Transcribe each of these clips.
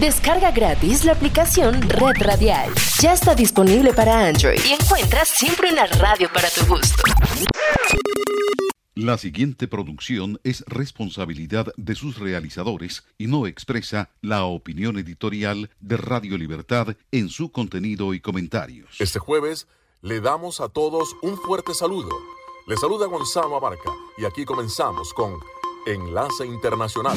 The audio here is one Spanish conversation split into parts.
Descarga gratis la aplicación Red Radial. Ya está disponible para Android y encuentras siempre una radio para tu gusto. La siguiente producción es responsabilidad de sus realizadores y no expresa la opinión editorial de Radio Libertad en su contenido y comentarios. Este jueves le damos a todos un fuerte saludo. Le saluda Gonzalo Abarca y aquí comenzamos con Enlace Internacional.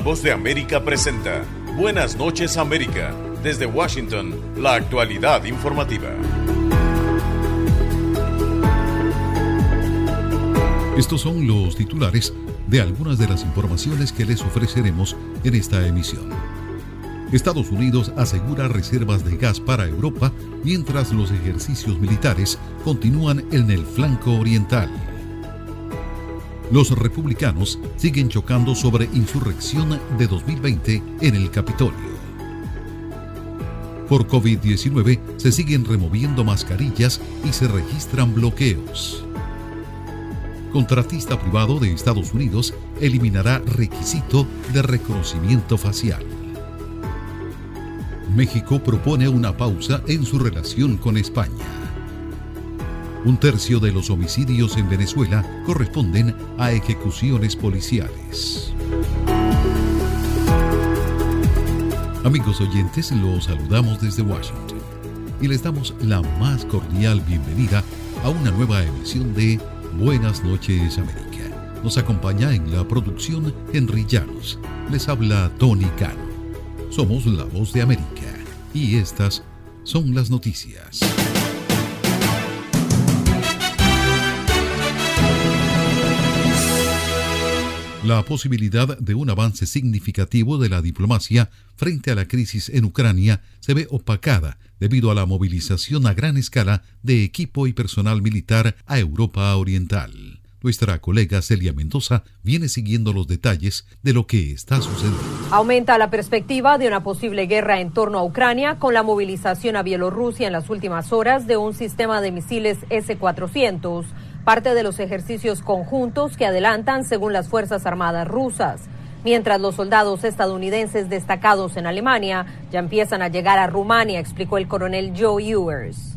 La voz de América presenta Buenas noches América. Desde Washington, la actualidad informativa. Estos son los titulares de algunas de las informaciones que les ofreceremos en esta emisión. Estados Unidos asegura reservas de gas para Europa mientras los ejercicios militares continúan en el flanco oriental. Los republicanos siguen chocando sobre insurrección de 2020 en el Capitolio. Por COVID-19 se siguen removiendo mascarillas y se registran bloqueos. Contratista privado de Estados Unidos eliminará requisito de reconocimiento facial. México propone una pausa en su relación con España. Un tercio de los homicidios en Venezuela corresponden a ejecuciones policiales. Amigos oyentes, los saludamos desde Washington y les damos la más cordial bienvenida a una nueva emisión de Buenas noches América. Nos acompaña en la producción Henry Llanos. Les habla Tony Cano. Somos la voz de América y estas son las noticias. La posibilidad de un avance significativo de la diplomacia frente a la crisis en Ucrania se ve opacada debido a la movilización a gran escala de equipo y personal militar a Europa Oriental. Nuestra colega Celia Mendoza viene siguiendo los detalles de lo que está sucediendo. Aumenta la perspectiva de una posible guerra en torno a Ucrania con la movilización a Bielorrusia en las últimas horas de un sistema de misiles S-400 parte de los ejercicios conjuntos que adelantan según las Fuerzas Armadas rusas. Mientras los soldados estadounidenses destacados en Alemania ya empiezan a llegar a Rumania, explicó el coronel Joe Ewers.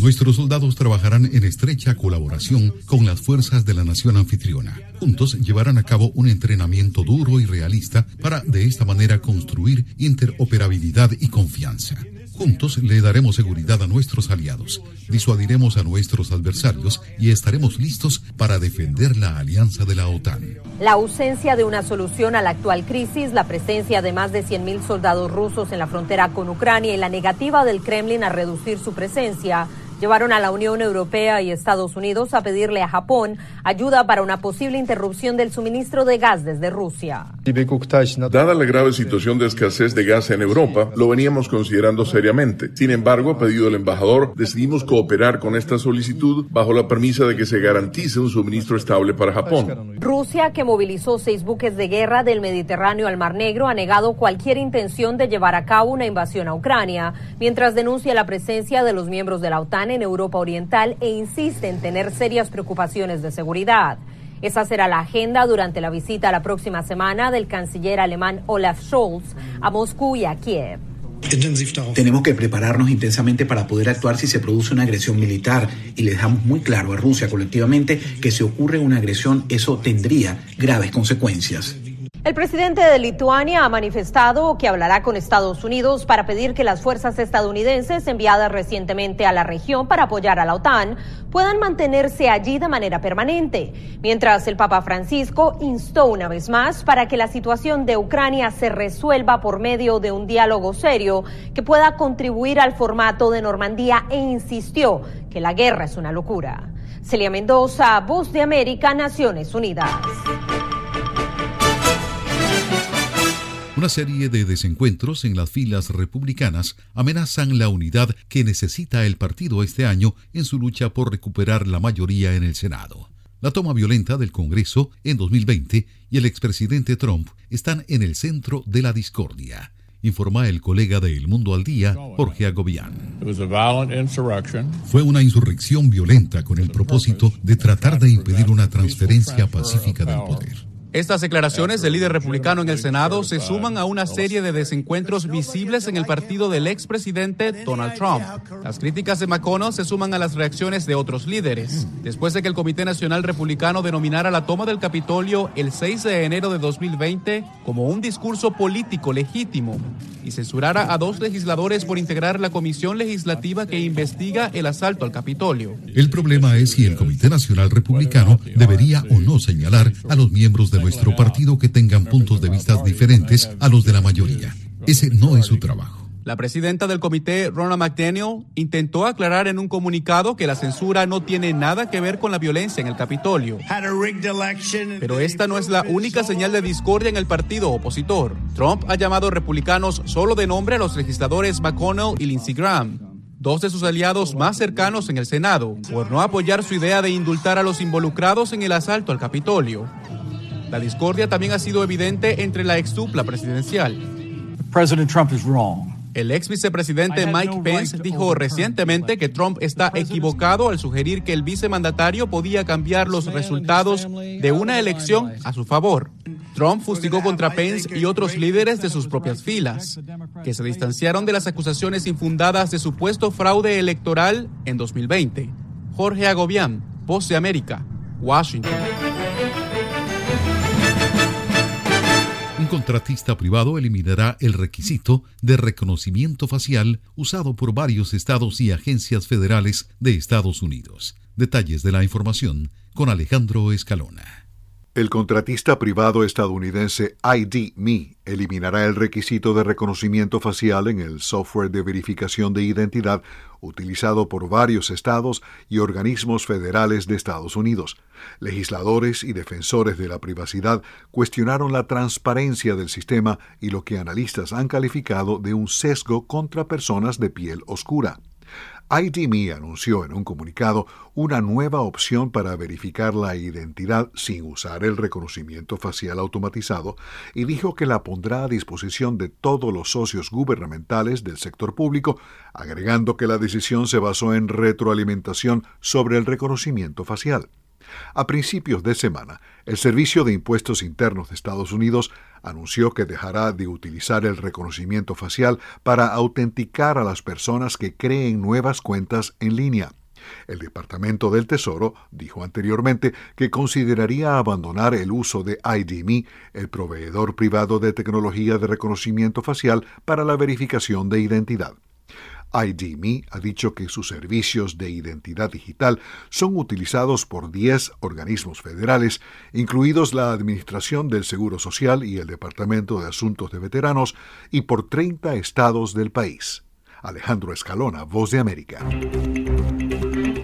Nuestros soldados trabajarán en estrecha colaboración con las fuerzas de la nación anfitriona. Juntos llevarán a cabo un entrenamiento duro y realista para de esta manera construir interoperabilidad y confianza. Juntos le daremos seguridad a nuestros aliados, disuadiremos a nuestros adversarios y estaremos listos para defender la alianza de la OTAN. La ausencia de una solución a la actual crisis, la presencia de más de 100.000 soldados rusos en la frontera con Ucrania y la negativa del Kremlin a reducir su presencia llevaron a la Unión Europea y Estados Unidos a pedirle a Japón ayuda para una posible interrupción del suministro de gas desde Rusia. Dada la grave situación de escasez de gas en Europa, lo veníamos considerando seriamente. Sin embargo, a pedido del embajador, decidimos cooperar con esta solicitud bajo la premisa de que se garantice un suministro estable para Japón. Rusia, que movilizó seis buques de guerra del Mediterráneo al Mar Negro, ha negado cualquier intención de llevar a cabo una invasión a Ucrania, mientras denuncia la presencia de los miembros de la OTAN en Europa Oriental e insiste en tener serias preocupaciones de seguridad. Esa será la agenda durante la visita la próxima semana del canciller alemán Olaf Scholz a Moscú y a Kiev. Tenemos que prepararnos intensamente para poder actuar si se produce una agresión militar y le dejamos muy claro a Rusia colectivamente que si ocurre una agresión eso tendría graves consecuencias. El presidente de Lituania ha manifestado que hablará con Estados Unidos para pedir que las fuerzas estadounidenses enviadas recientemente a la región para apoyar a la OTAN puedan mantenerse allí de manera permanente, mientras el Papa Francisco instó una vez más para que la situación de Ucrania se resuelva por medio de un diálogo serio que pueda contribuir al formato de Normandía e insistió que la guerra es una locura. Celia Mendoza, Voz de América, Naciones Unidas. Una serie de desencuentros en las filas republicanas amenazan la unidad que necesita el partido este año en su lucha por recuperar la mayoría en el Senado. La toma violenta del Congreso en 2020 y el expresidente Trump están en el centro de la discordia, informa el colega de El Mundo al Día, Jorge Agobián. Fue una insurrección violenta con el propósito de tratar de impedir una transferencia pacífica del poder. Estas declaraciones del líder republicano en el Senado se suman a una serie de desencuentros visibles en el partido del expresidente Donald Trump. Las críticas de McConnell se suman a las reacciones de otros líderes. Después de que el Comité Nacional Republicano denominara la toma del Capitolio el 6 de enero de 2020 como un discurso político legítimo y censurara a dos legisladores por integrar la comisión legislativa que investiga el asalto al Capitolio. El problema es si el Comité Nacional Republicano debería o no señalar a los miembros de nuestro partido que tengan puntos de vista diferentes a los de la mayoría. Ese no es su trabajo. La presidenta del comité, Ronna McDaniel, intentó aclarar en un comunicado que la censura no tiene nada que ver con la violencia en el Capitolio. Pero esta no es la única señal de discordia en el partido opositor. Trump ha llamado republicanos solo de nombre a los legisladores McConnell y Lindsey Graham, dos de sus aliados más cercanos en el Senado, por no apoyar su idea de indultar a los involucrados en el asalto al Capitolio. La discordia también ha sido evidente entre la ex dupla presidencial. El ex vicepresidente Mike Pence dijo recientemente que Trump está equivocado al sugerir que el vicemandatario podía cambiar los resultados de una elección a su favor. Trump fustigó contra Pence y otros líderes de sus propias filas, que se distanciaron de las acusaciones infundadas de supuesto fraude electoral en 2020. Jorge Agobián, Voz de América, Washington. Contratista privado eliminará el requisito de reconocimiento facial usado por varios estados y agencias federales de Estados Unidos. Detalles de la información con Alejandro Escalona. El contratista privado estadounidense ID.me eliminará el requisito de reconocimiento facial en el software de verificación de identidad utilizado por varios estados y organismos federales de Estados Unidos. Legisladores y defensores de la privacidad cuestionaron la transparencia del sistema y lo que analistas han calificado de un sesgo contra personas de piel oscura. IDME anunció en un comunicado una nueva opción para verificar la identidad sin usar el reconocimiento facial automatizado y dijo que la pondrá a disposición de todos los socios gubernamentales del sector público, agregando que la decisión se basó en retroalimentación sobre el reconocimiento facial. A principios de semana, el Servicio de Impuestos Internos de Estados Unidos anunció que dejará de utilizar el reconocimiento facial para autenticar a las personas que creen nuevas cuentas en línea. El Departamento del Tesoro dijo anteriormente que consideraría abandonar el uso de IDMe, el proveedor privado de tecnología de reconocimiento facial para la verificación de identidad. IDMe ha dicho que sus servicios de identidad digital son utilizados por 10 organismos federales, incluidos la Administración del Seguro Social y el Departamento de Asuntos de Veteranos, y por 30 estados del país. Alejandro Escalona, Voz de América.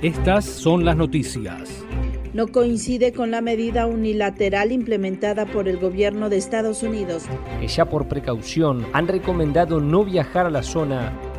Estas son las noticias. No coincide con la medida unilateral implementada por el gobierno de Estados Unidos. Que ya por precaución han recomendado no viajar a la zona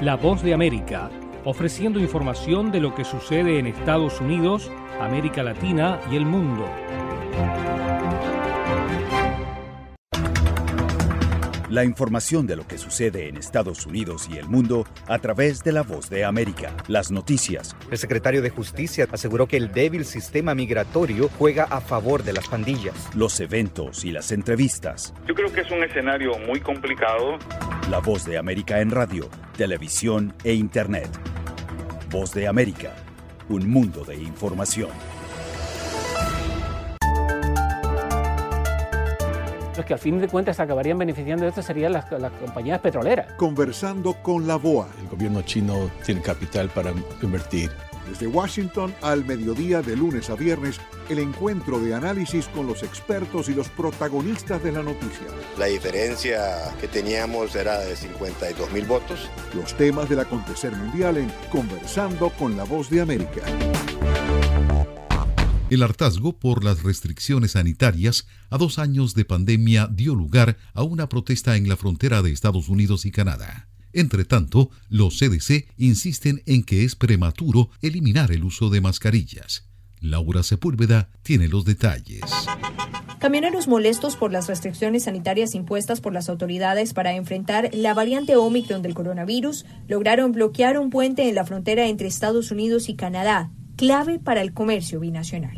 La Voz de América, ofreciendo información de lo que sucede en Estados Unidos, América Latina y el mundo. La información de lo que sucede en Estados Unidos y el mundo a través de la voz de América. Las noticias. El secretario de Justicia aseguró que el débil sistema migratorio juega a favor de las pandillas. Los eventos y las entrevistas. Yo creo que es un escenario muy complicado. La voz de América en radio, televisión e internet. Voz de América. Un mundo de información. Los que al fin de cuentas acabarían beneficiando de esto serían las, las, compañías petroleras. Conversando con la BOA. El gobierno chino tiene capital para invertir. Desde Washington al mediodía de lunes a viernes, el encuentro de análisis con los expertos y los protagonistas de la noticia. La diferencia que teníamos era de 52 mil votos. Los temas del acontecer mundial en Conversando con la Voz de América. El hartazgo por las restricciones sanitarias a dos años de pandemia dio lugar a una protesta en la frontera de Estados Unidos y Canadá. Entre tanto, los CDC insisten en que es prematuro eliminar el uso de mascarillas. Laura Sepúlveda tiene los detalles. Camioneros molestos por las restricciones sanitarias impuestas por las autoridades para enfrentar la variante Omicron del coronavirus lograron bloquear un puente en la frontera entre Estados Unidos y Canadá, clave para el comercio binacional.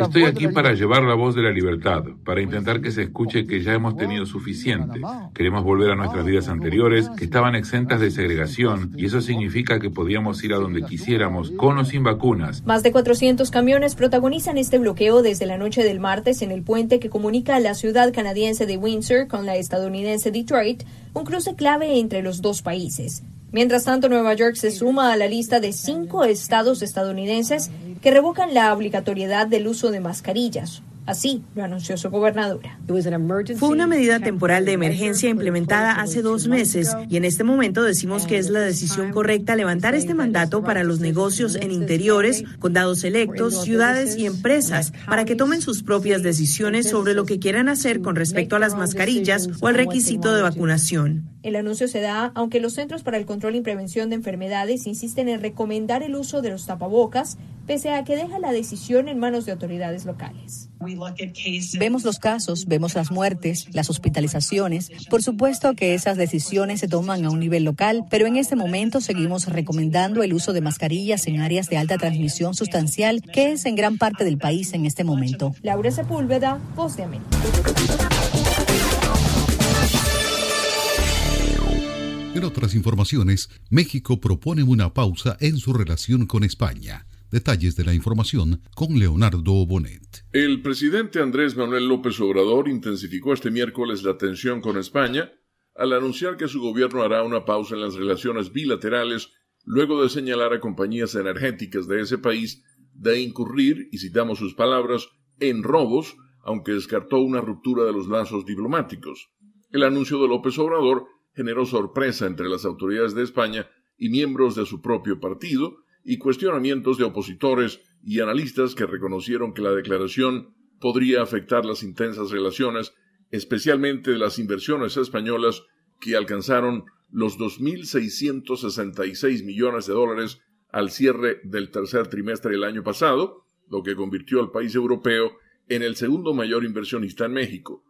Estoy aquí para llevar la voz de la libertad, para intentar que se escuche que ya hemos tenido suficiente. Queremos volver a nuestras vidas anteriores, que estaban exentas de segregación, y eso significa que podíamos ir a donde quisiéramos, con o sin vacunas. Más de 400 camiones protagonizan este bloqueo desde la noche del martes en el puente que comunica a la ciudad canadiense de Windsor con la estadounidense Detroit, un cruce clave entre los dos países. Mientras tanto, Nueva York se suma a la lista de cinco estados estadounidenses que revocan la obligatoriedad del uso de mascarillas. Así lo anunció su gobernadora. Fue una medida temporal de emergencia implementada hace dos meses y en este momento decimos que es la decisión correcta levantar este mandato para los negocios en interiores, condados electos, ciudades y empresas para que tomen sus propias decisiones sobre lo que quieran hacer con respecto a las mascarillas o al requisito de vacunación. El anuncio se da aunque los Centros para el Control y Prevención de Enfermedades insisten en recomendar el uso de los tapabocas, pese a que deja la decisión en manos de autoridades locales. Vemos los casos, vemos las muertes, las hospitalizaciones. Por supuesto que esas decisiones se toman a un nivel local, pero en este momento seguimos recomendando el uso de mascarillas en áreas de alta transmisión sustancial, que es en gran parte del país en este momento. Laura Sepúlveda, Voz de América. En otras informaciones, México propone una pausa en su relación con España. Detalles de la información con Leonardo Bonet. El presidente Andrés Manuel López Obrador intensificó este miércoles la tensión con España al anunciar que su gobierno hará una pausa en las relaciones bilaterales luego de señalar a compañías energéticas de ese país de incurrir, y citamos sus palabras, en robos, aunque descartó una ruptura de los lazos diplomáticos. El anuncio de López Obrador generó sorpresa entre las autoridades de España y miembros de su propio partido y cuestionamientos de opositores y analistas que reconocieron que la declaración podría afectar las intensas relaciones, especialmente de las inversiones españolas que alcanzaron los 2.666 millones de dólares al cierre del tercer trimestre del año pasado, lo que convirtió al país europeo en el segundo mayor inversionista en México.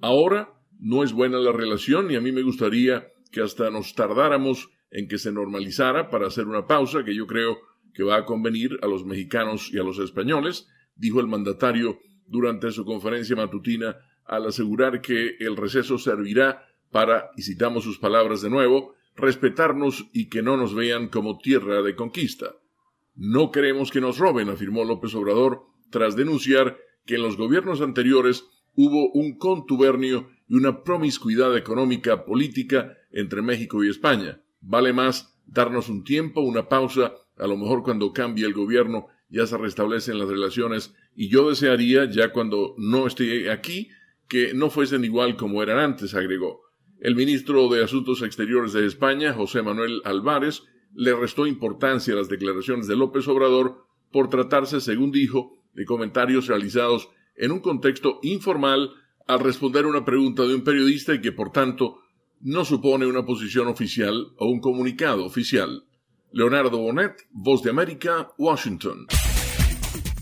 Ahora, no es buena la relación y a mí me gustaría que hasta nos tardáramos en que se normalizara para hacer una pausa que yo creo que va a convenir a los mexicanos y a los españoles, dijo el mandatario durante su conferencia matutina al asegurar que el receso servirá para, y citamos sus palabras de nuevo, respetarnos y que no nos vean como tierra de conquista. No queremos que nos roben, afirmó López Obrador, tras denunciar que en los gobiernos anteriores hubo un contubernio y una promiscuidad económica política entre México y España. Vale más darnos un tiempo, una pausa, a lo mejor cuando cambie el gobierno ya se restablecen las relaciones y yo desearía, ya cuando no esté aquí, que no fuesen igual como eran antes, agregó. El ministro de Asuntos Exteriores de España, José Manuel Álvarez, le restó importancia a las declaraciones de López Obrador por tratarse, según dijo, de comentarios realizados en un contexto informal al responder una pregunta de un periodista y que por tanto no supone una posición oficial o un comunicado oficial. Leonardo Bonet, Voz de América, Washington.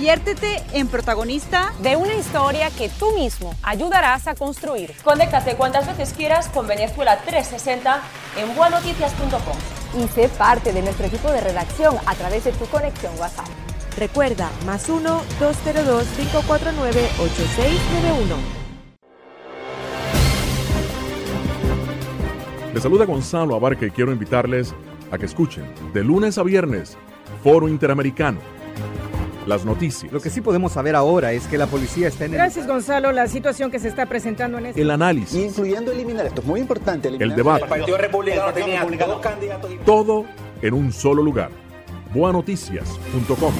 Conviértete en protagonista de una historia que tú mismo ayudarás a construir. Conéctate cuantas veces quieras con Venezuela 360 en buenoticias.com. Y sé parte de nuestro equipo de redacción a través de tu conexión WhatsApp. Recuerda, más 1-202-549-8691. Les saluda Gonzalo Abarca y quiero invitarles a que escuchen de lunes a viernes Foro Interamericano las noticias. Lo que sí podemos saber ahora es que la policía está en el... Gracias, Gonzalo. La situación que se está presentando en este... El análisis. Incluyendo eliminar, esto es muy importante. El debate. El Partido Republicano tenía dos candidatos... Todo en un solo lugar. Boanoticias.com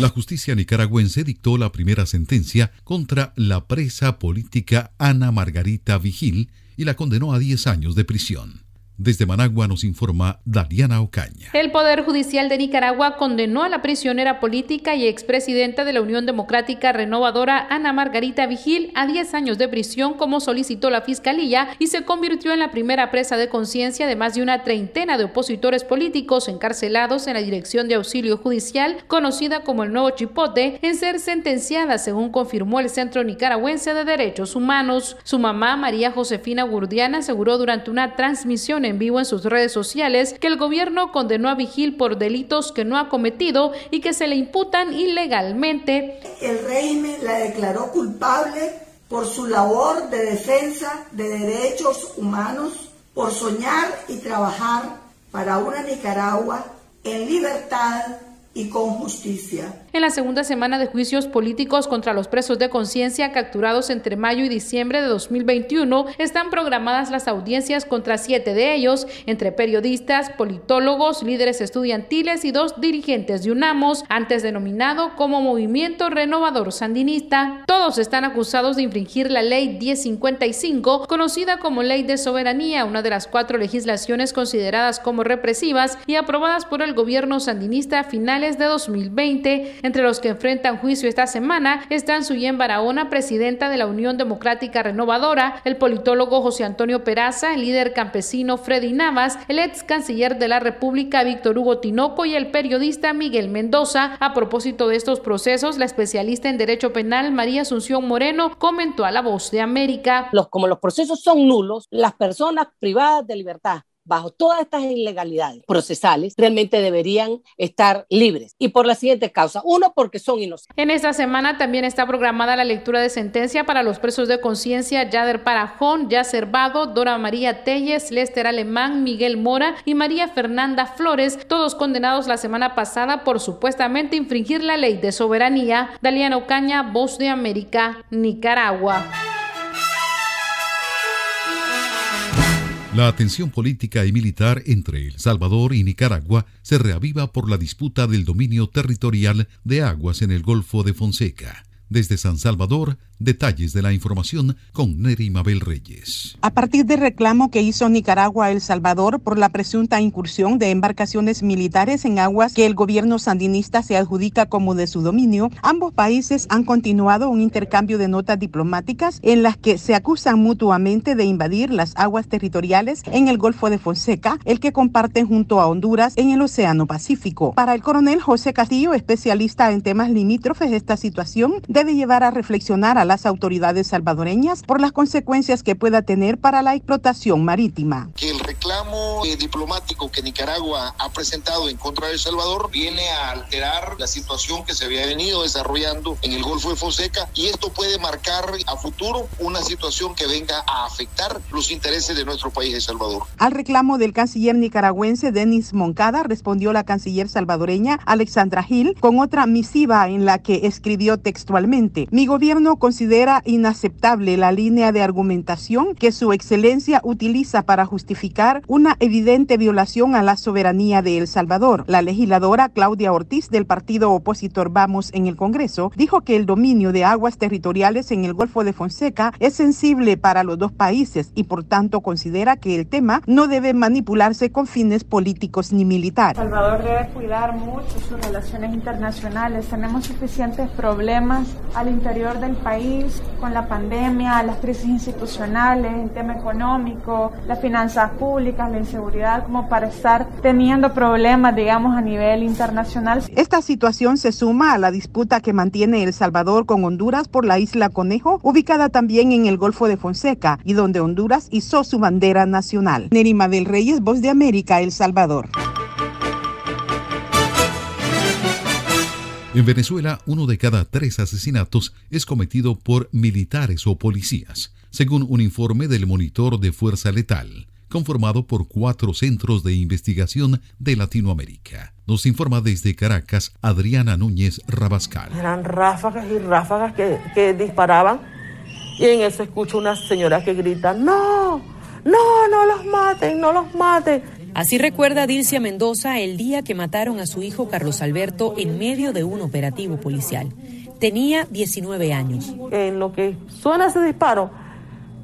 La justicia nicaragüense dictó la primera sentencia contra la presa política Ana Margarita Vigil y la condenó a 10 años de prisión. Desde Managua nos informa Dariana Ocaña. El Poder Judicial de Nicaragua condenó a la prisionera política y expresidenta de la Unión Democrática Renovadora Ana Margarita Vigil a 10 años de prisión como solicitó la Fiscalía y se convirtió en la primera presa de conciencia de más de una treintena de opositores políticos encarcelados en la Dirección de Auxilio Judicial, conocida como el Nuevo Chipote, en ser sentenciada, según confirmó el Centro Nicaragüense de Derechos Humanos. Su mamá, María Josefina Gurdiana, aseguró durante una transmisión en vivo en sus redes sociales que el gobierno condenó a Vigil por delitos que no ha cometido y que se le imputan ilegalmente. El régimen la declaró culpable por su labor de defensa de derechos humanos, por soñar y trabajar para una Nicaragua en libertad y con justicia. En la segunda semana de juicios políticos contra los presos de conciencia capturados entre mayo y diciembre de 2021, están programadas las audiencias contra siete de ellos, entre periodistas, politólogos, líderes estudiantiles y dos dirigentes de UNAMOS, antes denominado como Movimiento Renovador Sandinista. Todos están acusados de infringir la Ley 1055, conocida como Ley de Soberanía, una de las cuatro legislaciones consideradas como represivas y aprobadas por el gobierno sandinista a finales de 2020. Entre los que enfrentan juicio esta semana están Suyen Barahona, presidenta de la Unión Democrática Renovadora, el politólogo José Antonio Peraza, el líder campesino Freddy Navas, el ex canciller de la República Víctor Hugo Tinoco y el periodista Miguel Mendoza. A propósito de estos procesos, la especialista en Derecho Penal María Asunción Moreno comentó a La Voz de América. Los, como los procesos son nulos, las personas privadas de libertad bajo todas estas ilegalidades procesales, realmente deberían estar libres. Y por las siguientes causas. Uno, porque son inocentes. En esta semana también está programada la lectura de sentencia para los presos de conciencia Yader Parajón, Yacer Vado, Dora María Telles, Lester Alemán, Miguel Mora y María Fernanda Flores, todos condenados la semana pasada por supuestamente infringir la ley de soberanía. Daliano Ocaña, Voz de América, Nicaragua. La tensión política y militar entre El Salvador y Nicaragua se reaviva por la disputa del dominio territorial de aguas en el Golfo de Fonseca. Desde San Salvador, Detalles de la información con Neri Mabel Reyes. A partir del reclamo que hizo Nicaragua El Salvador por la presunta incursión de embarcaciones militares en aguas que el gobierno sandinista se adjudica como de su dominio, ambos países han continuado un intercambio de notas diplomáticas en las que se acusan mutuamente de invadir las aguas territoriales en el Golfo de Fonseca, el que comparten junto a Honduras en el Océano Pacífico. Para el coronel José Castillo, especialista en temas limítrofes, esta situación debe llevar a reflexionar a las autoridades salvadoreñas por las consecuencias que pueda tener para la explotación marítima. Reclamo eh, diplomático que Nicaragua ha presentado en contra de El Salvador viene a alterar la situación que se había venido desarrollando en el Golfo de Fonseca y esto puede marcar a futuro una situación que venga a afectar los intereses de nuestro país, El Salvador. Al reclamo del canciller nicaragüense Denis Moncada respondió la canciller salvadoreña Alexandra Gil con otra misiva en la que escribió textualmente, mi gobierno considera inaceptable la línea de argumentación que su excelencia utiliza para justificar una evidente violación a la soberanía de El Salvador. La legisladora Claudia Ortiz del partido opositor Vamos en el Congreso dijo que el dominio de aguas territoriales en el Golfo de Fonseca es sensible para los dos países y por tanto considera que el tema no debe manipularse con fines políticos ni militares. El Salvador debe cuidar mucho sus relaciones internacionales. Tenemos suficientes problemas al interior del país con la pandemia, las crisis institucionales, el tema económico, las finanzas públicas, la inseguridad, como para estar teniendo problemas, digamos, a nivel internacional. Esta situación se suma a la disputa que mantiene El Salvador con Honduras por la isla Conejo, ubicada también en el Golfo de Fonseca y donde Honduras hizo su bandera nacional. Nerima del Reyes, Voz de América, El Salvador. En Venezuela, uno de cada tres asesinatos es cometido por militares o policías, según un informe del Monitor de Fuerza Letal, conformado por cuatro centros de investigación de Latinoamérica. Nos informa desde Caracas Adriana Núñez Rabascal. Eran ráfagas y ráfagas que, que disparaban y en eso escucho una señora que grita, no, no, no los maten, no los maten. Así recuerda Dilcia Mendoza el día que mataron a su hijo Carlos Alberto en medio de un operativo policial. Tenía 19 años. En lo que suena ese disparo,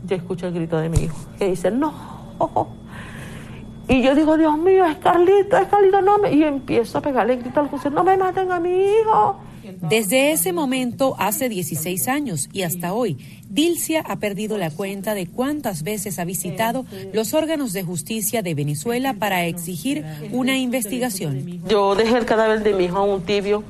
yo escucho el grito de mi hijo, que dice, no. Y yo digo, Dios mío, es Carlito, es Carlito, no me... Y empiezo a pegarle grito al José, no me maten a mi hijo. Desde ese momento, hace 16 años y hasta hoy, Dilcia ha perdido la cuenta de cuántas veces ha visitado los órganos de justicia de Venezuela para exigir una investigación. Yo dejé el cadáver de mi hijo a un tibio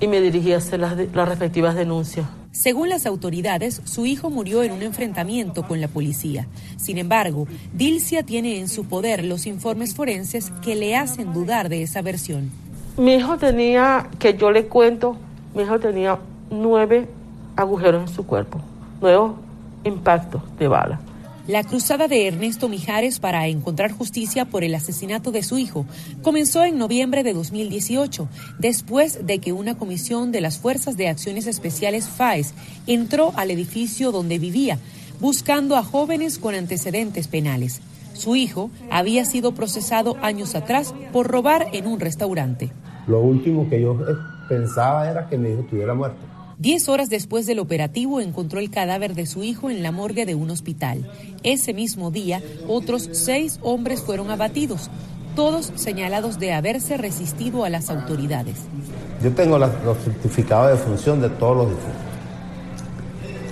y me dirigí a hacer las, las respectivas denuncias. Según las autoridades, su hijo murió en un enfrentamiento con la policía. Sin embargo, Dilcia tiene en su poder los informes forenses que le hacen dudar de esa versión. Mi hijo tenía, que yo le cuento, mi hijo tenía nueve agujeros en su cuerpo, nuevos impactos de bala. La cruzada de Ernesto Mijares para encontrar justicia por el asesinato de su hijo comenzó en noviembre de 2018, después de que una comisión de las Fuerzas de Acciones Especiales FAES entró al edificio donde vivía, buscando a jóvenes con antecedentes penales. Su hijo había sido procesado años atrás por robar en un restaurante. Lo último que yo pensaba era que mi hijo estuviera muerto. Diez horas después del operativo encontró el cadáver de su hijo en la morgue de un hospital. Ese mismo día, otros seis hombres fueron abatidos, todos señalados de haberse resistido a las autoridades. Yo tengo los certificados de función de todos los difuntos.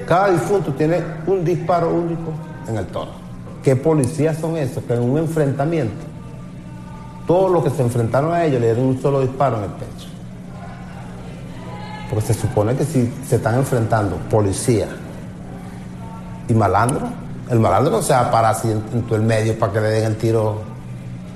Cada difunto tiene un disparo único en el toro. ¿Qué policías son esos? Que en un enfrentamiento, todos los que se enfrentaron a ellos le dieron un solo disparo en el pecho. Porque se supone que si se están enfrentando policía y malandro, el malandro no se va a parar así en, en todo el medio para que le den el tiro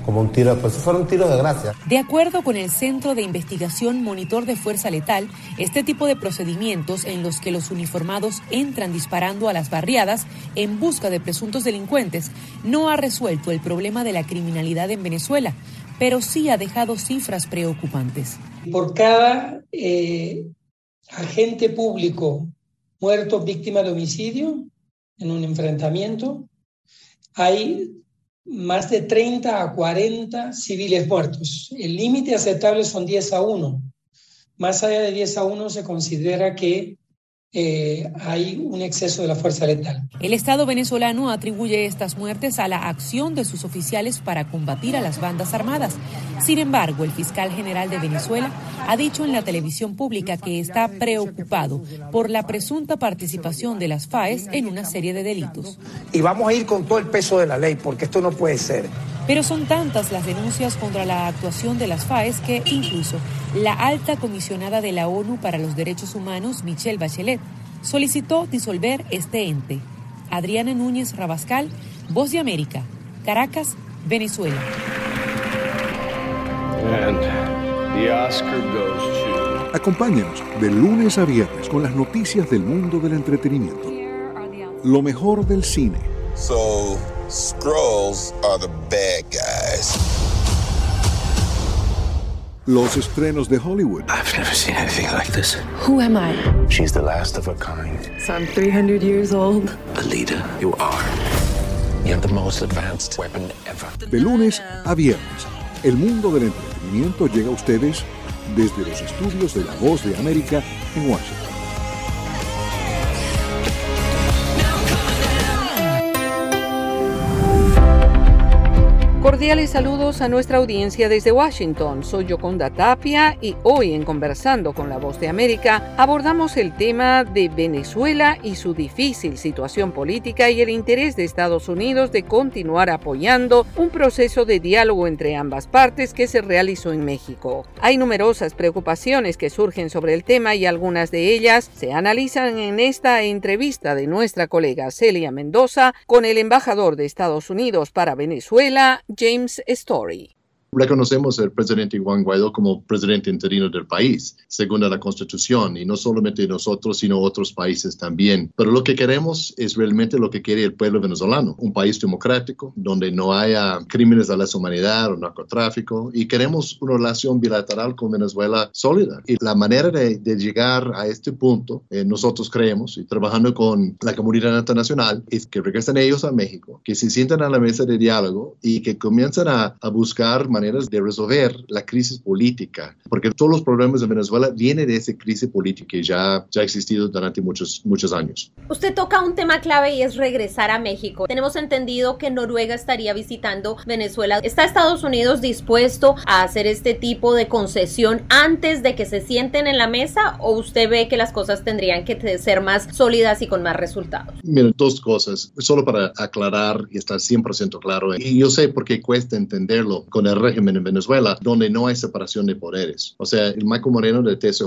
como un tiro, pues fueron tiros de gracia. De acuerdo con el Centro de Investigación Monitor de Fuerza Letal, este tipo de procedimientos en los que los uniformados entran disparando a las barriadas en busca de presuntos delincuentes no ha resuelto el problema de la criminalidad en Venezuela, pero sí ha dejado cifras preocupantes. Por cada eh, agente público muerto víctima de homicidio en un enfrentamiento, hay más de 30 a 40 civiles muertos. El límite aceptable son 10 a 1. Más allá de 10 a 1 se considera que eh, hay un exceso de la fuerza letal. El Estado venezolano atribuye estas muertes a la acción de sus oficiales para combatir a las bandas armadas. Sin embargo, el fiscal general de Venezuela ha dicho en la televisión pública que está preocupado por la presunta participación de las FAES en una serie de delitos. Y vamos a ir con todo el peso de la ley, porque esto no puede ser. Pero son tantas las denuncias contra la actuación de las FAES que incluso la alta comisionada de la ONU para los Derechos Humanos, Michelle Bachelet, solicitó disolver este ente. Adriana Núñez Rabascal, Voz de América, Caracas, Venezuela. Acompáñenos de lunes a viernes con las noticias del mundo del entretenimiento. Lo mejor del cine. So, Scrolls are the bad guys. Los estrenos de Hollywood. I've never seen anything like this. Who am I? She's the last of her kind. So I'm 300 years old. A leader, you are. You have the most advanced weapon ever. De lunes a viernes, el mundo del entretenimiento llega a ustedes desde los estudios de La Voz de América en Washington. Cordiales saludos a nuestra audiencia desde Washington. Soy Yoconda Tapia y hoy en Conversando con la Voz de América abordamos el tema de Venezuela y su difícil situación política y el interés de Estados Unidos de continuar apoyando un proceso de diálogo entre ambas partes que se realizó en México. Hay numerosas preocupaciones que surgen sobre el tema y algunas de ellas se analizan en esta entrevista de nuestra colega Celia Mendoza con el embajador de Estados Unidos para Venezuela, James Story. Reconocemos al presidente Juan Guaidó como presidente interino del país, según la Constitución, y no solamente nosotros, sino otros países también. Pero lo que queremos es realmente lo que quiere el pueblo venezolano, un país democrático, donde no haya crímenes de lesa humanidad o narcotráfico, y queremos una relación bilateral con Venezuela sólida. Y la manera de, de llegar a este punto, eh, nosotros creemos, y trabajando con la comunidad internacional, es que regresen ellos a México, que se sientan a la mesa de diálogo y que comiencen a, a buscar maneras de resolver la crisis política, porque todos los problemas de Venezuela vienen de esa crisis política que ya, ya ha existido durante muchos, muchos años. Usted toca un tema clave y es regresar a México. Tenemos entendido que Noruega estaría visitando Venezuela. ¿Está Estados Unidos dispuesto a hacer este tipo de concesión antes de que se sienten en la mesa o usted ve que las cosas tendrían que ser más sólidas y con más resultados? Mira, dos cosas, solo para aclarar y estar 100% claro. Y yo sé por qué cuesta entenderlo con el régimen en Venezuela, donde no hay separación de poderes. O sea, el Michael Moreno de TSJ,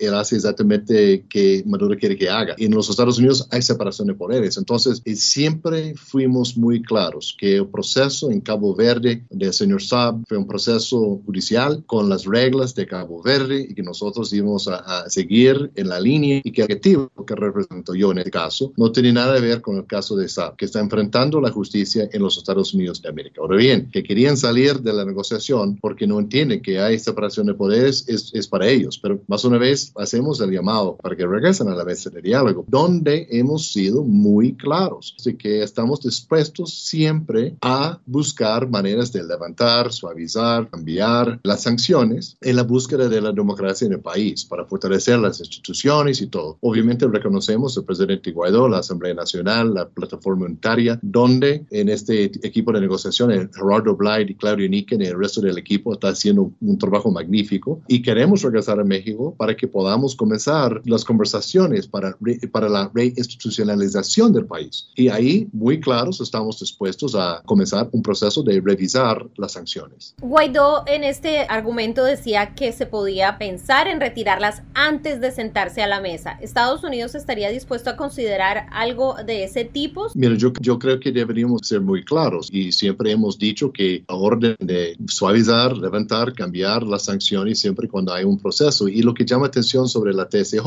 él hace exactamente que Maduro quiere que haga. Y en los Estados Unidos hay separación de poderes. Entonces, siempre fuimos muy claros que el proceso en Cabo Verde del señor Saab fue un proceso judicial con las reglas de Cabo Verde y que nosotros íbamos a, a seguir en la línea y que el objetivo que represento yo en este caso no tiene nada que ver con el caso de Saab, que está enfrentando la justicia en los Estados Unidos de América. Ahora bien, que querían salir de la negociación porque no entienden que hay separación de poderes es, es, para ellos. Pero más una vez hacemos el llamado para que regresen a la mesa de diálogo, donde hemos sido muy claros. Así que estamos dispuestos siempre a buscar maneras de levantar, suavizar, cambiar las sanciones en la búsqueda de la democracia en el país para fortalecer las instituciones y todo. Obviamente reconocemos al presidente Guaidó, la Asamblea Nacional, la plataforma unitaria, donde en este equipo de negociación, Gerardo Blight y Claudio Nicken el resto del equipo está haciendo un trabajo magnífico y queremos regresar a México para que podamos comenzar las conversaciones para, para la reinstitucionalización del país. Y ahí, muy claros, estamos dispuestos a comenzar un proceso de revisar las sanciones. Guaidó en este argumento decía que se podía pensar en retirarlas antes de sentarse a la mesa. ¿Estados Unidos estaría dispuesto a considerar algo de ese tipo? Mira, yo, yo creo que deberíamos ser muy claros y siempre hemos dicho que la orden de suavizar, levantar, cambiar las sanciones siempre cuando hay un proceso. Y lo que llama atención sobre la TSJ,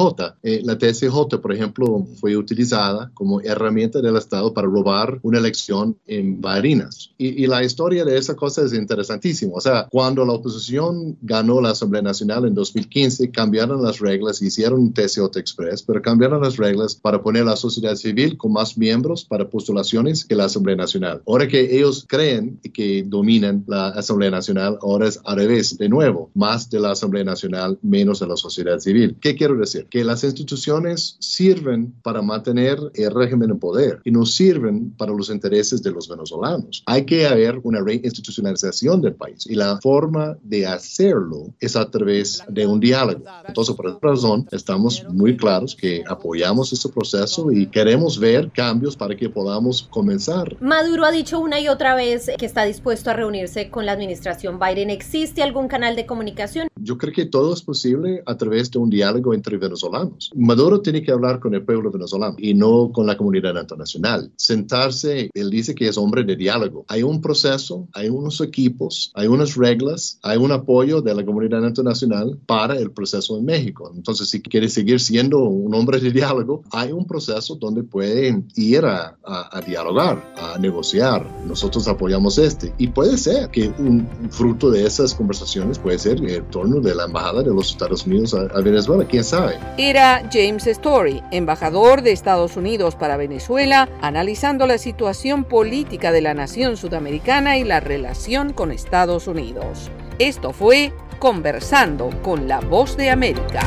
eh, la TSJ, por ejemplo, fue utilizada como herramienta del Estado para robar una elección en Barinas. Y, y, la historia de esa cosa es interesantísima. O sea, cuando la oposición ganó la Asamblea Nacional en 2015, cambiaron las reglas, hicieron un TSJ Express, pero cambiaron las reglas para poner a la sociedad civil con más miembros para postulaciones que la Asamblea Nacional. Ahora que ellos creen que dominan la Asamblea Nacional, ahora es al revés, de nuevo, más de la Asamblea Nacional, menos de la sociedad civil. ¿Qué quiero decir? Que las instituciones sirven para mantener el régimen en poder y no sirven para los intereses de los venezolanos. Hay que haber una reinstitucionalización del país y la forma de hacerlo es a través de un diálogo. Entonces, por esa razón, estamos muy claros que apoyamos este proceso y queremos ver cambios para que podamos comenzar. Maduro ha dicho una y otra vez que está dispuesto a reunirse con la administración Biden. ¿Existe algún canal de comunicación? Yo creo que todo es posible a través de un diálogo entre venezolanos. Maduro tiene que hablar con el pueblo venezolano y no con la comunidad internacional. Sentarse, él dice que es hombre de diálogo. Hay un proceso, hay unos equipos, hay unas reglas, hay un apoyo de la comunidad internacional para el proceso en México. Entonces, si quiere seguir siendo un hombre de diálogo, hay un proceso donde pueden ir a, a dialogar, a negociar. Nosotros apoyamos este. Y puede ser que un, fruto de esas conversaciones puede ser el torno de la embajada de los Estados Unidos a, a Venezuela, quién sabe. Era James Story, embajador de Estados Unidos para Venezuela, analizando la situación política de la nación sudamericana y la relación con Estados Unidos. Esto fue Conversando con la Voz de América.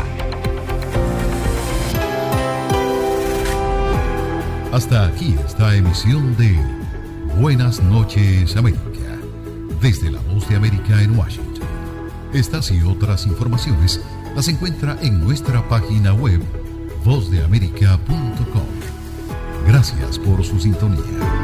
Hasta aquí esta emisión de Buenas noches América, desde la Voz de América en Washington. Estas y otras informaciones las encuentra en nuestra página web vozdeamerica.com. Gracias por su sintonía.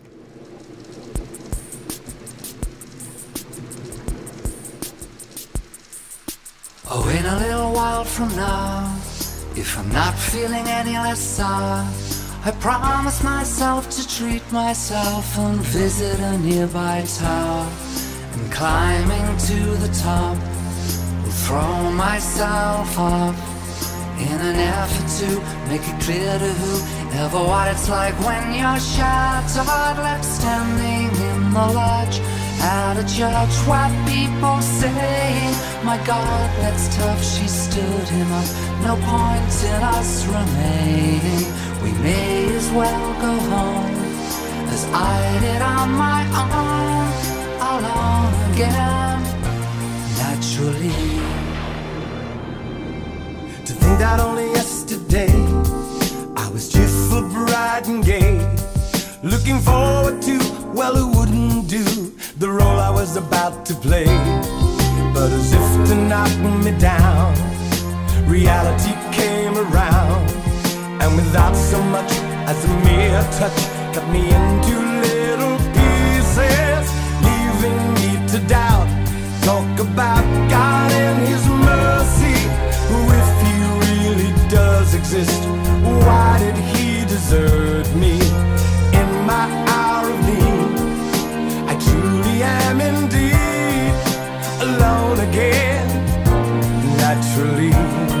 Oh, in a little while from now, if I'm not feeling any less sad, I promise myself to treat myself and visit a nearby tower. And climbing to the top, will throw myself up in an effort to make it clear to whoever what it's like when you're shattered, left standing in the lodge at a church where people say, My God, that's tough, she stood him up. No point in us remaining. We may as well go home as I did on my own, alone again, naturally. To think that only yesterday I was just so bright and gay, looking forward to, well, who wouldn't do the role I was about to play. But as if to knock me down, reality came around, and without so much as a mere touch, cut me into little pieces, leaving me to doubt. Talk about God and His mercy. If He really does exist, why did He desert me again, naturally.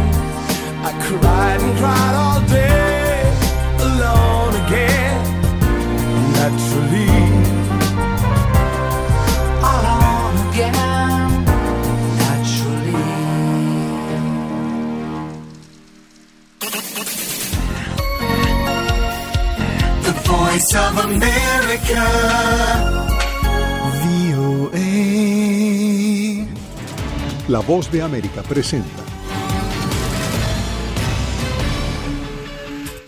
Cried and all day, alone again, naturally. The voice of America. La voz de América presenta.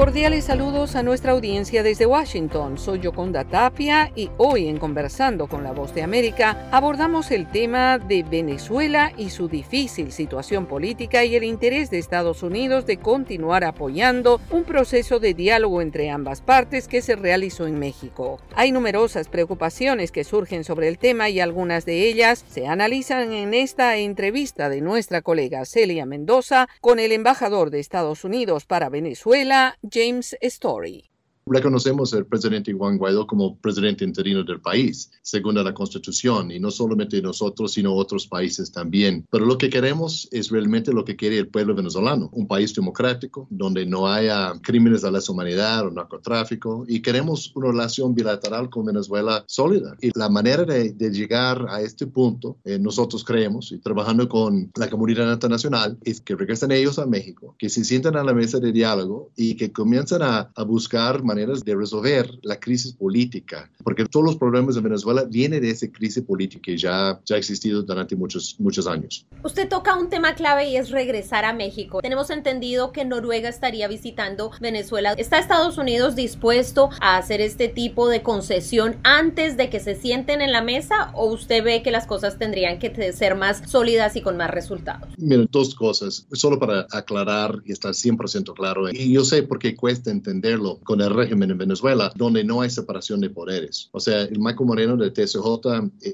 Cordiales saludos a nuestra audiencia desde Washington. Soy Yoconda Tapia y hoy en Conversando con la Voz de América abordamos el tema de Venezuela y su difícil situación política y el interés de Estados Unidos de continuar apoyando un proceso de diálogo entre ambas partes que se realizó en México. Hay numerosas preocupaciones que surgen sobre el tema y algunas de ellas se analizan en esta entrevista de nuestra colega Celia Mendoza con el embajador de Estados Unidos para Venezuela, James Story. Reconocemos al presidente Juan Guaidó como presidente interino del país, según la Constitución, y no solamente nosotros, sino otros países también. Pero lo que queremos es realmente lo que quiere el pueblo venezolano, un país democrático, donde no haya crímenes de lesa humanidad o narcotráfico, y queremos una relación bilateral con Venezuela sólida. Y la manera de, de llegar a este punto, eh, nosotros creemos, y trabajando con la comunidad internacional, es que regresen ellos a México, que se sientan a la mesa de diálogo y que comiencen a, a buscar maneras de resolver la crisis política, porque todos los problemas de Venezuela vienen de esa crisis política que ya, ya ha existido durante muchos, muchos años. Usted toca un tema clave y es regresar a México. Tenemos entendido que Noruega estaría visitando Venezuela. ¿Está Estados Unidos dispuesto a hacer este tipo de concesión antes de que se sienten en la mesa o usted ve que las cosas tendrían que ser más sólidas y con más resultados? Miren, dos cosas, solo para aclarar y estar 100% claro, y yo sé por qué cuesta entenderlo con el régimen en Venezuela, donde no hay separación de poderes. O sea, el Michael Moreno del TSJ,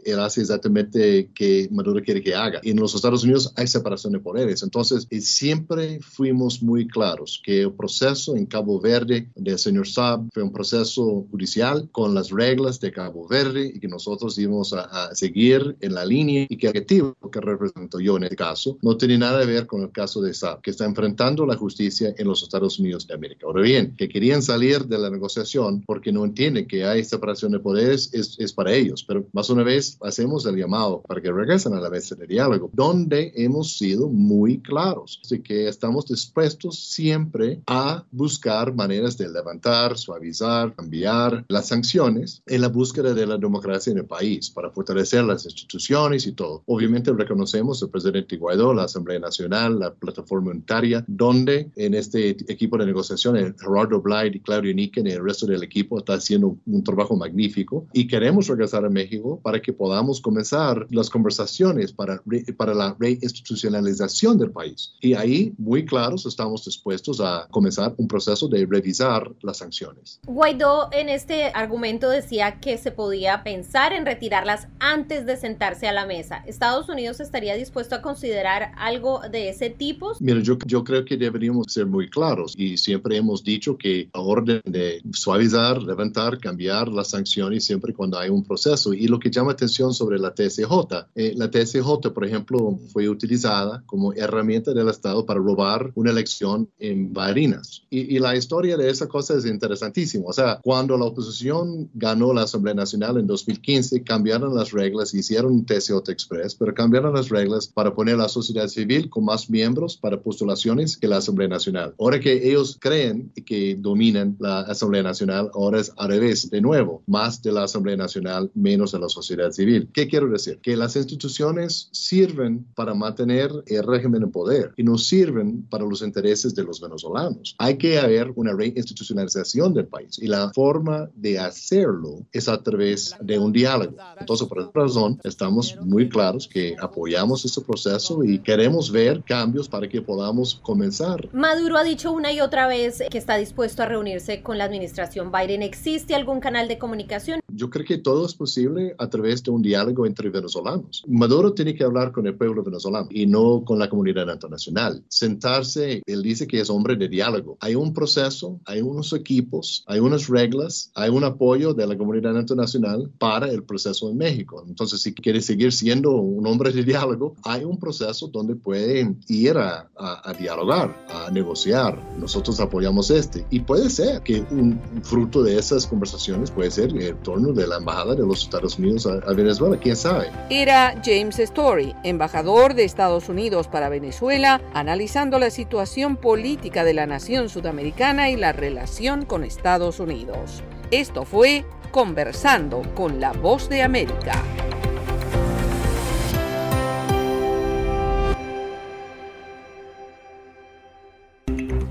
él hace exactamente que Maduro quiere que haga. En los Estados Unidos hay separación de poderes. Entonces, siempre fuimos muy claros que el proceso en Cabo Verde del señor Saab fue un proceso judicial con las reglas de Cabo Verde y que nosotros íbamos a, a seguir en la línea y que el objetivo que represento yo en este caso no tiene nada que ver con el caso de Saab, que está enfrentando la justicia en los Estados Unidos de América. Ahora bien, que querían salir de la negociación porque no entienden que hay separación de poderes es, es, para ellos. Pero más una vez hacemos el llamado para que regresen a la mesa de diálogo, donde hemos sido muy claros. Así que estamos dispuestos siempre a buscar maneras de levantar, suavizar, cambiar las sanciones en la búsqueda de la democracia en el país para fortalecer las instituciones y todo. Obviamente reconocemos al presidente Guaidó, la Asamblea Nacional, la plataforma unitaria, donde en este equipo de negociación, Gerardo Blyde y Claudio Ní Daniken y el resto del equipo está haciendo un trabajo magnífico y queremos regresar a México para que podamos comenzar las conversaciones para, para la reinstitucionalización del país. Y ahí, muy claros, estamos dispuestos a comenzar un proceso de revisar las sanciones. Guaidó en este argumento decía que se podía pensar en retirarlas antes de sentarse a la mesa. ¿Estados Unidos estaría dispuesto a considerar algo de ese tipo? Mira, yo, yo creo que deberíamos ser muy claros y siempre hemos dicho que la orden de suavizar, levantar, cambiar las sanciones siempre cuando hay un proceso. Y lo que llama atención sobre la TSJ, eh, la TSJ, por ejemplo, fue utilizada como herramienta del Estado para robar una elección en Barinas. Y, y la historia de esa cosa es interesantísima. O sea, cuando la oposición ganó la Asamblea Nacional en 2015, cambiaron las reglas, hicieron un TSJ Express, pero cambiaron las reglas para poner la sociedad civil con más miembros para postulaciones que la Asamblea Nacional. Ahora que ellos creen que dominan la Asamblea Nacional, ahora es al revés, de nuevo, más de la Asamblea Nacional, menos de la sociedad civil. ¿Qué quiero decir? Que las instituciones sirven para mantener el régimen en poder y no sirven para los intereses de los venezolanos. Hay que haber una reinstitucionalización del país y la forma de hacerlo es a través de un diálogo. Entonces, por esa razón, estamos muy claros que apoyamos este proceso y queremos ver cambios para que podamos comenzar. Maduro ha dicho una y otra vez que está dispuesto a reunirse con la administración Biden. ¿Existe algún canal de comunicación? Yo creo que todo es posible a través de un diálogo entre venezolanos. Maduro tiene que hablar con el pueblo venezolano y no con la comunidad internacional. Sentarse, él dice que es hombre de diálogo. Hay un proceso, hay unos equipos, hay unas reglas, hay un apoyo de la comunidad internacional para el proceso en México. Entonces, si quiere seguir siendo un hombre de diálogo, hay un proceso donde puede ir a, a, a dialogar, a negociar. Nosotros apoyamos este. Y puede ser que un fruto de esas conversaciones puede ser el torno de la embajada de los Estados Unidos a, a Venezuela, quién sabe. Era James Story, embajador de Estados Unidos para Venezuela, analizando la situación política de la nación sudamericana y la relación con Estados Unidos. Esto fue Conversando con la Voz de América.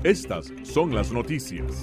Estas son las noticias.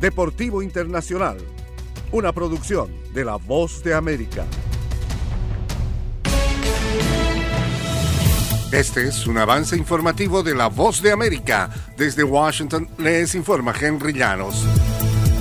Deportivo Internacional, una producción de La Voz de América. Este es un avance informativo de La Voz de América. Desde Washington les informa Henry Llanos.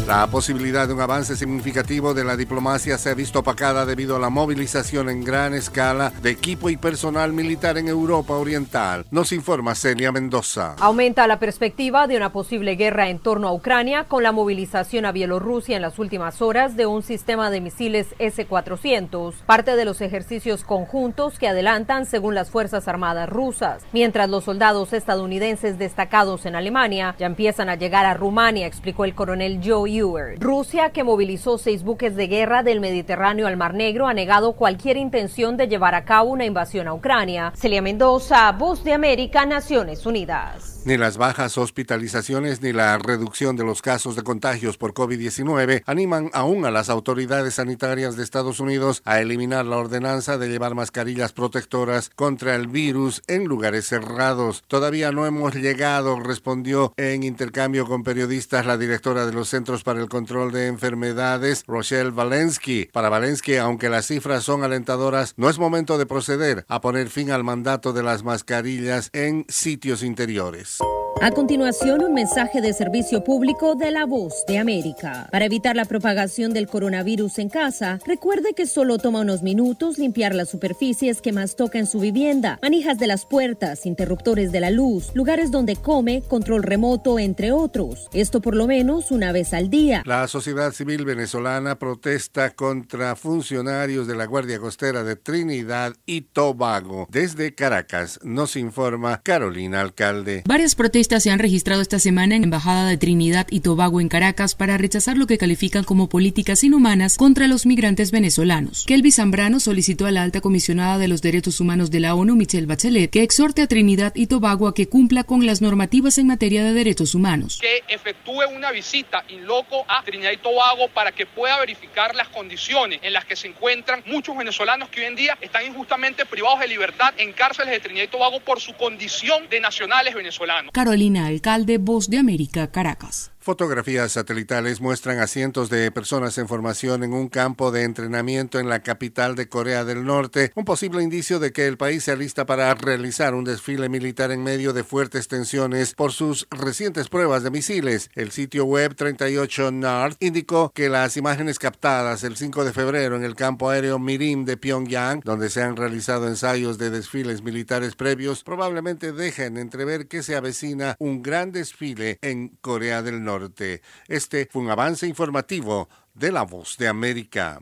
La posibilidad de un avance significativo de la diplomacia se ha visto opacada debido a la movilización en gran escala de equipo y personal militar en Europa Oriental, nos informa Celia Mendoza. Aumenta la perspectiva de una posible guerra en torno a Ucrania con la movilización a Bielorrusia en las últimas horas de un sistema de misiles S-400, parte de los ejercicios conjuntos que adelantan según las Fuerzas Armadas rusas, mientras los soldados estadounidenses destacados en Alemania ya empiezan a llegar a Rumania, explicó el coronel Joe Rusia, que movilizó seis buques de guerra del Mediterráneo al Mar Negro, ha negado cualquier intención de llevar a cabo una invasión a Ucrania. Celia Mendoza, Voz de América, Naciones Unidas. Ni las bajas hospitalizaciones ni la reducción de los casos de contagios por COVID-19 animan aún a las autoridades sanitarias de Estados Unidos a eliminar la ordenanza de llevar mascarillas protectoras contra el virus en lugares cerrados. Todavía no hemos llegado, respondió en intercambio con periodistas la directora de los Centros para el Control de Enfermedades, Rochelle Valensky. Para Valensky, aunque las cifras son alentadoras, no es momento de proceder a poner fin al mandato de las mascarillas en sitios interiores. Peace. A continuación, un mensaje de servicio público de la voz de América. Para evitar la propagación del coronavirus en casa, recuerde que solo toma unos minutos limpiar las superficies que más toca en su vivienda, manijas de las puertas, interruptores de la luz, lugares donde come, control remoto, entre otros. Esto por lo menos una vez al día. La sociedad civil venezolana protesta contra funcionarios de la Guardia Costera de Trinidad y Tobago. Desde Caracas nos informa Carolina Alcalde. Varias protestas se han registrado esta semana en la Embajada de Trinidad y Tobago en Caracas para rechazar lo que califican como políticas inhumanas contra los migrantes venezolanos. Kelvis Zambrano solicitó a la alta comisionada de los derechos humanos de la ONU, Michelle Bachelet, que exhorte a Trinidad y Tobago a que cumpla con las normativas en materia de derechos humanos. Que efectúe una visita in loco a Trinidad y Tobago para que pueda verificar las condiciones en las que se encuentran muchos venezolanos que hoy en día están injustamente privados de libertad en cárceles de Trinidad y Tobago por su condición de nacionales venezolanos. Alcalde, Voz de América, Caracas. Fotografías satelitales muestran a cientos de personas en formación en un campo de entrenamiento en la capital de Corea del Norte, un posible indicio de que el país se alista para realizar un desfile militar en medio de fuertes tensiones por sus recientes pruebas de misiles. El sitio web 38 North indicó que las imágenes captadas el 5 de febrero en el campo aéreo Mirim de Pyongyang, donde se han realizado ensayos de desfiles militares previos, probablemente dejen entrever que se avecina un gran desfile en Corea del Norte. Este fue un avance informativo de La Voz de América.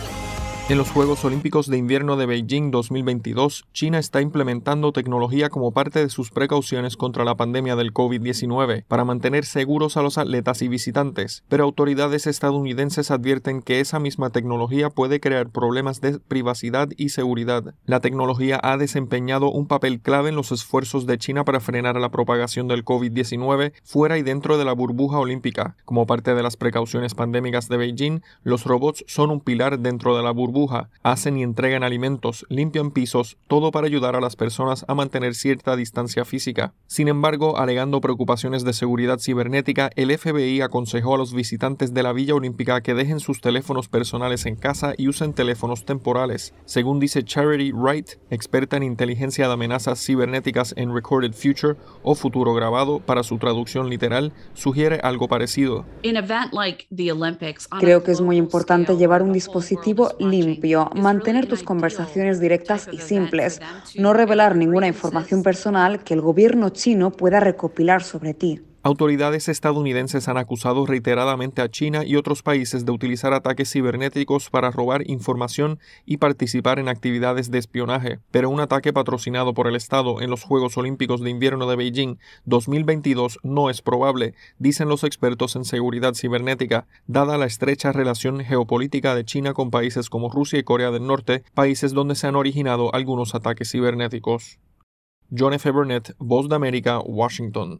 En los Juegos Olímpicos de Invierno de Beijing 2022, China está implementando tecnología como parte de sus precauciones contra la pandemia del COVID-19 para mantener seguros a los atletas y visitantes, pero autoridades estadounidenses advierten que esa misma tecnología puede crear problemas de privacidad y seguridad. La tecnología ha desempeñado un papel clave en los esfuerzos de China para frenar la propagación del COVID-19 fuera y dentro de la burbuja olímpica. Como parte de las precauciones pandémicas de Beijing, los robots son un pilar dentro de la burbuja hacen y entregan alimentos, limpian pisos, todo para ayudar a las personas a mantener cierta distancia física. Sin embargo, alegando preocupaciones de seguridad cibernética, el FBI aconsejó a los visitantes de la Villa Olímpica que dejen sus teléfonos personales en casa y usen teléfonos temporales. Según dice Charity Wright, experta en inteligencia de amenazas cibernéticas en Recorded Future o Futuro Grabado para su traducción literal, sugiere algo parecido. Creo que es muy importante llevar un dispositivo mantener tus conversaciones directas y simples, no revelar ninguna información personal que el gobierno chino pueda recopilar sobre ti. Autoridades estadounidenses han acusado reiteradamente a China y otros países de utilizar ataques cibernéticos para robar información y participar en actividades de espionaje, pero un ataque patrocinado por el Estado en los Juegos Olímpicos de Invierno de Beijing 2022 no es probable, dicen los expertos en seguridad cibernética, dada la estrecha relación geopolítica de China con países como Rusia y Corea del Norte, países donde se han originado algunos ataques cibernéticos. John F. Burnett, Voz de América, Washington.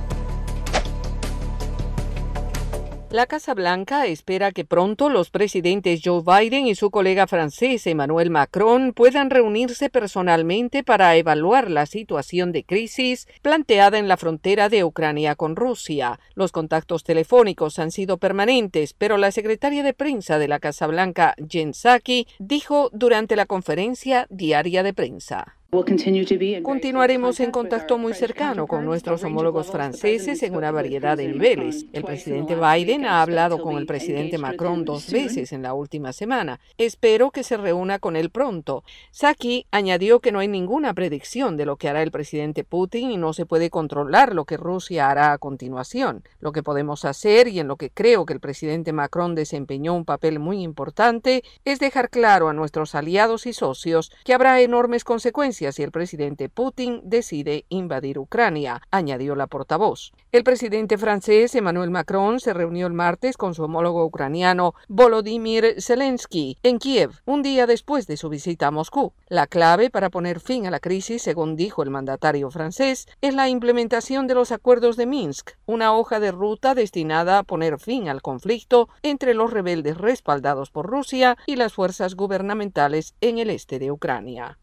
La Casa Blanca espera que pronto los presidentes Joe Biden y su colega francés Emmanuel Macron puedan reunirse personalmente para evaluar la situación de crisis planteada en la frontera de Ucrania con Rusia. Los contactos telefónicos han sido permanentes, pero la secretaria de prensa de la Casa Blanca, Jen Psaki, dijo durante la conferencia diaria de prensa. Continuaremos en contacto muy cercano con nuestros homólogos franceses en una variedad de niveles. El presidente Biden ha hablado con el presidente Macron dos veces en la última semana. Espero que se reúna con él pronto. Saki añadió que no hay ninguna predicción de lo que hará el presidente Putin y no se puede controlar lo que Rusia hará a continuación. Lo que podemos hacer y en lo que creo que el presidente Macron desempeñó un papel muy importante es dejar claro a nuestros aliados y socios que habrá enormes consecuencias si el presidente Putin decide invadir Ucrania, añadió la portavoz. El presidente francés Emmanuel Macron se reunió el martes con su homólogo ucraniano Volodymyr Zelensky en Kiev, un día después de su visita a Moscú. La clave para poner fin a la crisis, según dijo el mandatario francés, es la implementación de los acuerdos de Minsk, una hoja de ruta destinada a poner fin al conflicto entre los rebeldes respaldados por Rusia y las fuerzas gubernamentales en el este de Ucrania.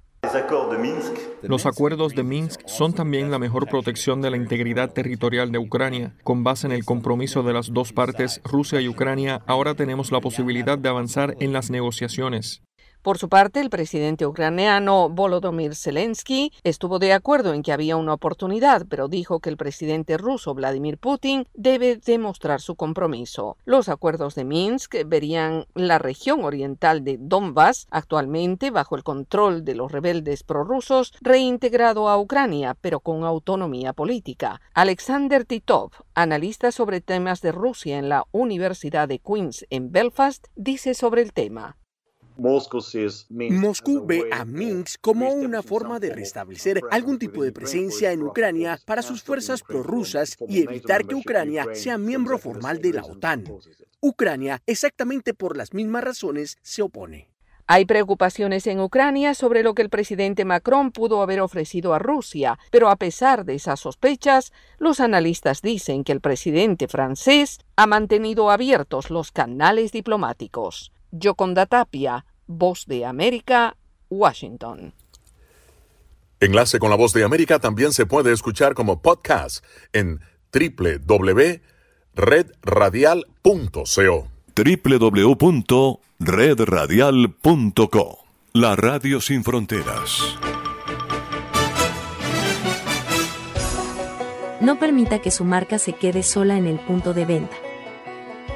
Los acuerdos de Minsk son también la mejor protección de la integridad territorial de Ucrania. Con base en el compromiso de las dos partes, Rusia y Ucrania, ahora tenemos la posibilidad de avanzar en las negociaciones. Por su parte, el presidente ucraniano Volodymyr Zelensky estuvo de acuerdo en que había una oportunidad, pero dijo que el presidente ruso Vladimir Putin debe demostrar su compromiso. Los acuerdos de Minsk verían la región oriental de Donbass, actualmente bajo el control de los rebeldes prorrusos, reintegrado a Ucrania, pero con autonomía política. Alexander Titov, analista sobre temas de Rusia en la Universidad de Queens en Belfast, dice sobre el tema. Moscú ve a Minsk como una forma de restablecer algún tipo de presencia en Ucrania para sus fuerzas prorrusas y evitar que Ucrania sea miembro formal de la OTAN. Ucrania, exactamente por las mismas razones, se opone. Hay preocupaciones en Ucrania sobre lo que el presidente Macron pudo haber ofrecido a Rusia, pero a pesar de esas sospechas, los analistas dicen que el presidente francés ha mantenido abiertos los canales diplomáticos. Yoconda Tapia, Voz de América, Washington. Enlace con la Voz de América también se puede escuchar como podcast en www.redradial.co. www.redradial.co. La radio sin fronteras. No permita que su marca se quede sola en el punto de venta.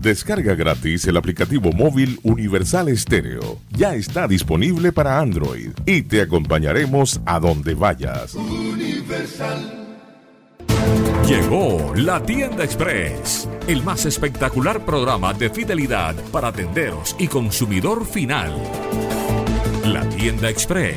Descarga gratis el aplicativo móvil Universal Stereo. Ya está disponible para Android y te acompañaremos a donde vayas. Llegó la tienda express, el más espectacular programa de fidelidad para tenderos y consumidor final. La tienda express,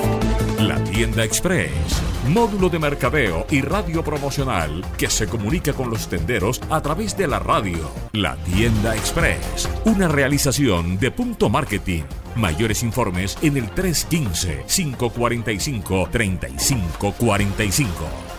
La tienda express, módulo de mercadeo y radio promocional que se comunica con los tenderos a través de la radio. La tienda express, una realización de punto marketing. Mayores informes en el 315-545-3545.